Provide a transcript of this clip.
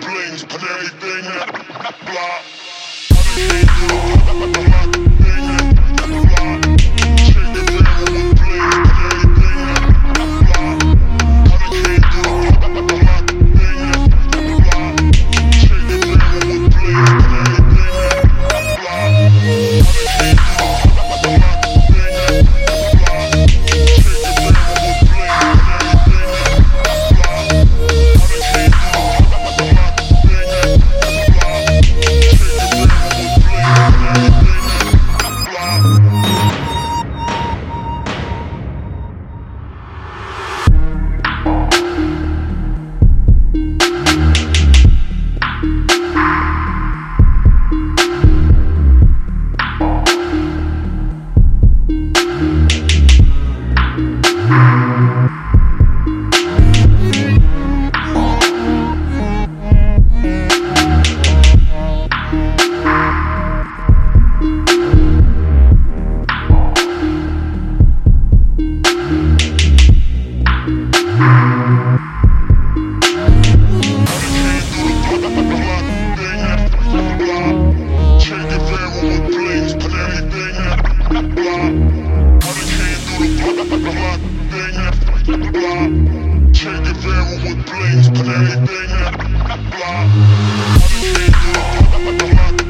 blings, put everything in. Blah. Can't do it. Blah.